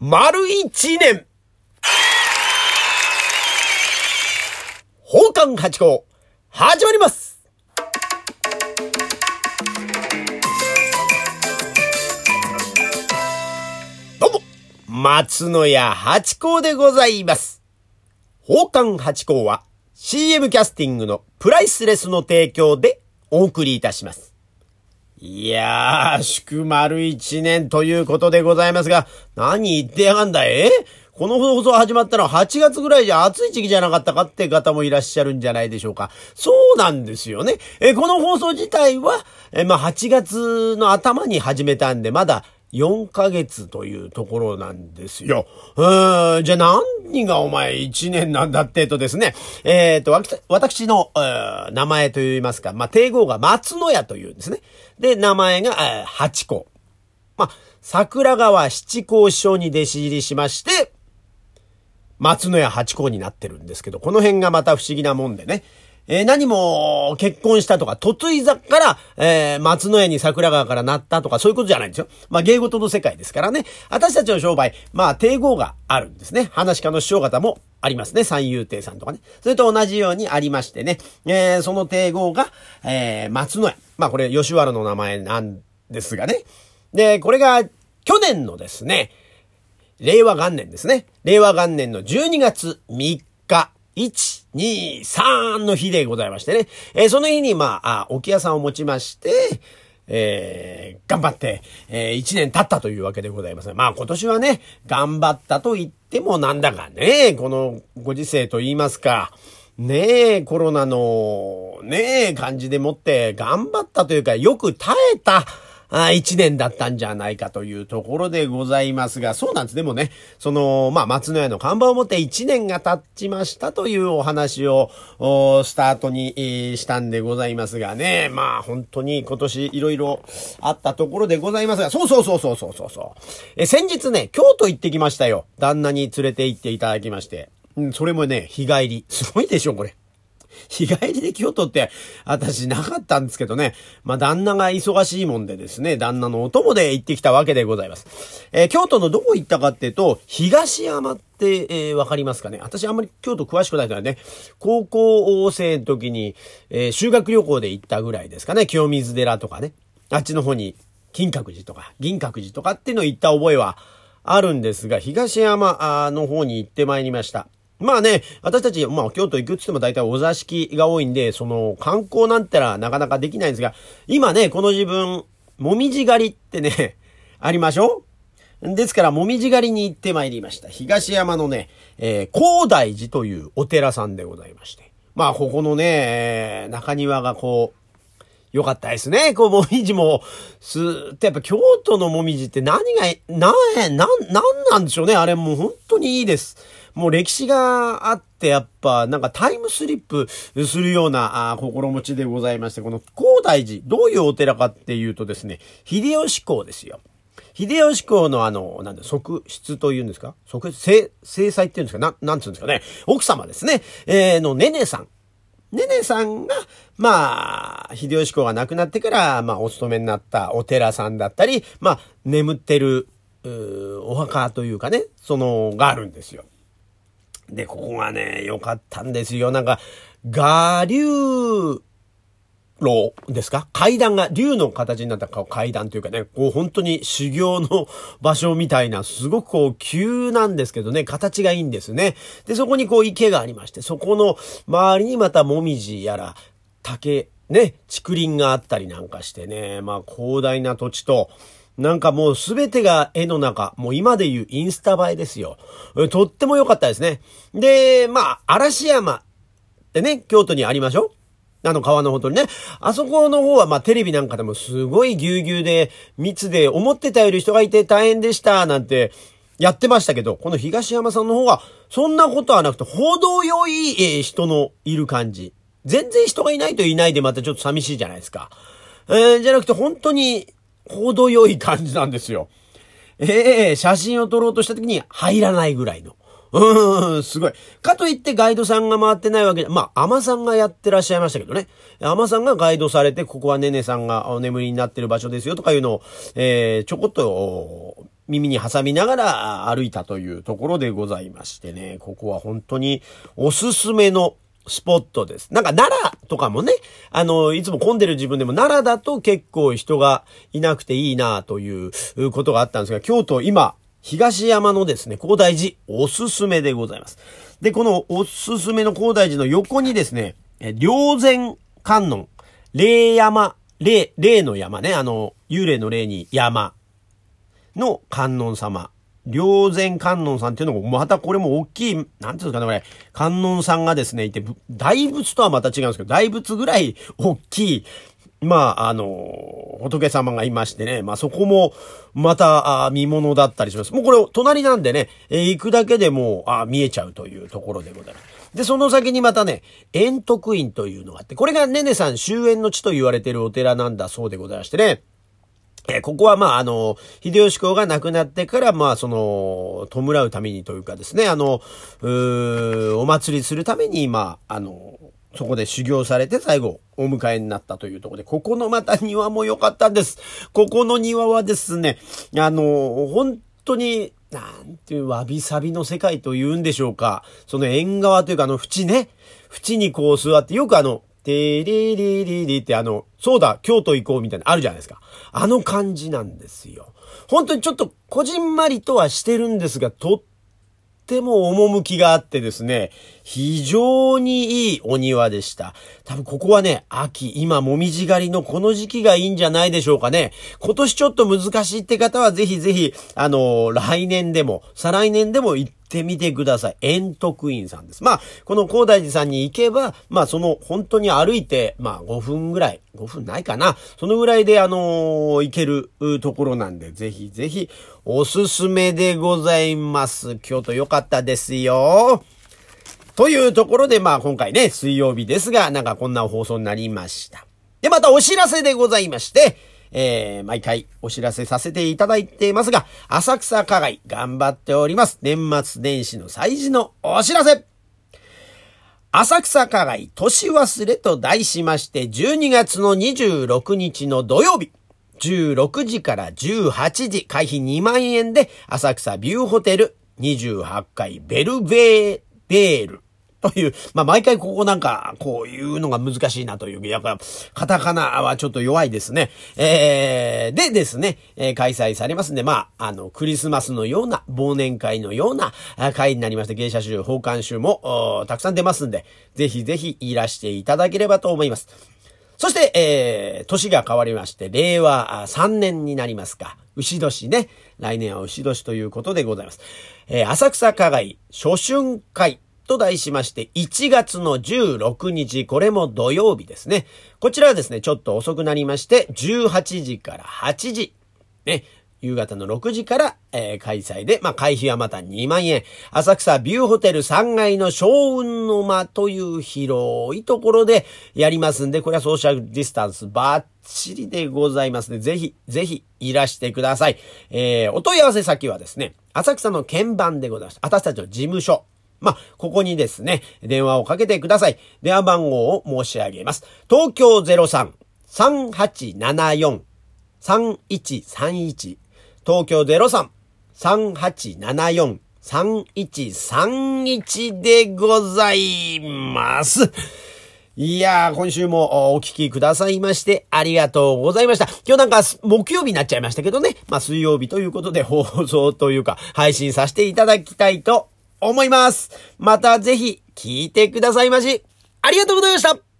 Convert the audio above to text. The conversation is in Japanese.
丸一年奉還八校始まりますどうも、松野屋八甲でございます。奉還八甲は CM キャスティングのプライスレスの提供でお送りいたします。いやー、祝丸一年ということでございますが、何言ってやがんだえ？この放送始まったのは8月ぐらいじゃ暑い時期じゃなかったかって方もいらっしゃるんじゃないでしょうか。そうなんですよね。え、この放送自体は、え、まあ、8月の頭に始めたんで、まだ4ヶ月というところなんですよ。うーん、じゃあ何がお前1年なんだってとですね、えっ、と、わき私の、えー名前といいますか、まあ、帝号が松野屋というんですね。で、名前が、えー八甲。まあ、桜川七甲師匠に弟子入りしまして、松野屋八甲になってるんですけど、この辺がまた不思議なもんでね。えー何も結婚したとか、嫁いざから、えー松野屋に桜川からなったとか、そういうことじゃないんですよ。まあ、芸事の世界ですからね。私たちの商売、まあ、帝号があるんですね。話し家の師匠方もありますね。三遊亭さんとかね。それと同じようにありましてね。えーその帝号が、えー松野屋。まあ、これ、吉原の名前なんですがね。で、これが、去年のですね、令和元年ですね。令和元年の12月3日、1、2、3の日でございましてね。えーその日に、まあ、あ置屋さんを持ちまして、えー頑張って、え1年経ったというわけでございます。まあ今年はね、頑張ったと言ってもなんだかね、このご時世と言いますか、ね、コロナの、ね、感じでもって頑張ったというか、よく耐えた、あ一年だったんじゃないかというところでございますが、そうなんです。でもね、その、まあ、松野屋の看板を持って一年が経ちましたというお話を、おスタートに、したんでございますがね、まあ、本当に今年いろいろあったところでございますが、そうそうそうそうそうそうそう。え、先日ね、京都行ってきましたよ。旦那に連れて行っていただきまして。うん、それもね、日帰り。すごいでしょ、これ。日帰りで京都って、私なかったんですけどね。まあ、旦那が忙しいもんでですね、旦那のお供で行ってきたわけでございます。えー京都のどこ行ったかっていうと、東山って、えーわかりますかね？私あんまり京都詳しくないからね、高校生の時に、えー修学旅行で行ったぐらいですかね。清水寺とかね。あっちの方に、金閣寺とか、銀閣寺とかっていうのを行った覚えはあるんですが、東山の方に行ってまいりました。まあね、私たち、まあ京都行くって言っても大体お座敷が多いんで、その観光なんてのはなかなかできないんですが、今ね、この自分、もみじ狩りってね、ありましょですから、もみじ狩りに行ってまいりました。東山のね、えー、高大寺というお寺さんでございまして。まあ、ここのね、中庭がこう、よかったですね。こう、もみじも、すーって、やっぱ京都のもみじって何が、な、な、なんなんでしょうね。あれもう本当にいいです。もう歴史があって、やっぱ、なんかタイムスリップするようなあ心持ちでございまして、この高大寺、どういうお寺かっていうとですね、秀吉公ですよ。秀吉公のあの、なんだ、側室というんですか？側室、制、制裁っていうんですか？な、なんつうんですかね？奥様ですね。えー、の、ねねさん。ねねさんが、まあ、秀吉公が亡くなってから、まあ、お勤めになったお寺さんだったり、まあ、眠ってる、うお墓というかね、その、があるんですよ。で、ここがね、良かったんですよ。なんか、我流路ですか？階段が、竜の形になった階段というかね、こう本当に修行の場所みたいな、すごくこう急なんですけどね、形がいいんですね。で、そこにこう池がありまして、そこの周りにまたもみじやら、竹、ね、竹林があったりなんかしてね、まあ広大な土地と、なんかもうすべてが絵の中、もう今でいうインスタ映えですよ。とっても良かったですね。で、まあ、嵐山ってね、京都にありましょあの川のほとりね。あそこの方はまあテレビなんかでもすごいぎゅうぎゅうで密で思ってたより人がいて大変でしたなんてやってましたけど、この東山さんの方はそんなことはなくて程よい、え人のいる感じ。全然人がいないといないでまたちょっと寂しいじゃないですか。えーじゃなくて本当に程よい感じなんですよ。ええ写真を撮ろうとした時に入らないぐらいの。うーん、すごい。かといってガイドさんが回ってないわけで、まあ、アマさんがやってらっしゃいましたけどね。アマさんがガイドされて、ここはねねさんがお眠りになってる場所ですよとかいうのを、えー、ちょこっと耳に挟みながら歩いたというところでございましてね、ここは本当におすすめのスポットです。なんか奈良とかもね、あの、いつも混んでる自分でも奈良だと結構人がいなくていいなということがあったんですが、京都今、東山のですね、高大寺おすすめでございます。で、このおすすめの高大寺の横にですね、霊前観音、霊山、霊、霊の山ね、あの、幽霊の霊に山の観音様。霊前観音さんっていうのも、またこれも大きい、なんていうんですかね、これ、観音さんがですね、いて、大仏とはまた違うんですけど、大仏ぐらい大きい、まあ、あの、仏様がいましてね、まあそこも、また、あ見物だったりします。もうこれ、隣なんでね、えー、行くだけでもあ見えちゃうというところでございます。で、その先にまたね、円徳院というのがあって、これがねねさん終焉の地と言われているお寺なんだそうでございましてね、え、ここはまあ、あの、秀吉公が亡くなってから、まあ、その、弔うためにというかですね、あの、うお祭りするために、まあ、あの、そこで修行されて最後お迎えになったというところで、ここのまた庭も良かったんです。ここの庭はですね、あの、本当に、なんていうわびさびの世界と言うんでしょうか。その縁側というかあの縁ね。縁にこう座って、よくあの、てりりりりってあの、そうだ、京都行こうみたいなあるじゃないですか。あの感じなんですよ。本当にちょっとこじんまりとはしてるんですが、とっても趣があってですね、非常にいいお庭でした。多分ここはね、秋、今もみじ狩りのこの時期がいいんじゃないでしょうかね。今年ちょっと難しいって方はぜひぜひ、あの来年でも、再来年でも行ってってみてください。円徳院さんです。まあ、この高大寺さんに行けば、まあ、その、本当に歩いて、まあ、5分ぐらい、5分ないかな。そのぐらいで、あのー、行けるところなんで、ぜひぜひ、おすすめでございます。京都良かったですよ。というところで、まあ、今回ね、水曜日ですが、なんかこんな放送になりました。で、またお知らせでございまして、えー、毎回お知らせさせていただいていますが、浅草課外頑張っております。年末年始の祭事のお知らせ。浅草課外年忘れと題しまして、12月の26日の土曜日、16時から18時、会費2万円で、浅草ビューホテル28階ベルベーベール。という、まあ、毎回ここなんか、こういうのが難しいなという、やっぱ、カタカナはちょっと弱いですね。えー、でですね、えー、開催されますんで、まあ、あの、クリスマスのような、忘年会のような会になりまして、芸者集、奉還集も、たくさん出ますんで、ぜひぜひいらしていただければと思います。そして、えー、年が変わりまして、令和3年になりますか。牛年ね。来年は牛年ということでございます。えー、浅草課外初春会と題しまして、1月の16日、これも土曜日ですね。こちらはですね、ちょっと遅くなりまして、18時から8時。ね、夕方の6時から、えー、開催で、まあ、会費はまた2万円。浅草ビューホテル3階の小雲の間という広いところでやりますんで、これはソーシャルディスタンスバッチリでございますね。ぜひ、ぜひいらしてください。えー、お問い合わせ先はですね、浅草の鍵盤でございます。私たちの事務所。まあ、ここにですね、電話をかけてください。電話番号を申し上げます。東京03-3874-3131東京03-3874-3131でございます。いやー、今週もお聞きくださいまして、ありがとうございました。今日なんか木曜日になっちゃいましたけどね。まあ水曜日ということで放送というか配信させていただきたいと思います。またぜひ聞いてくださいまし。ありがとうございました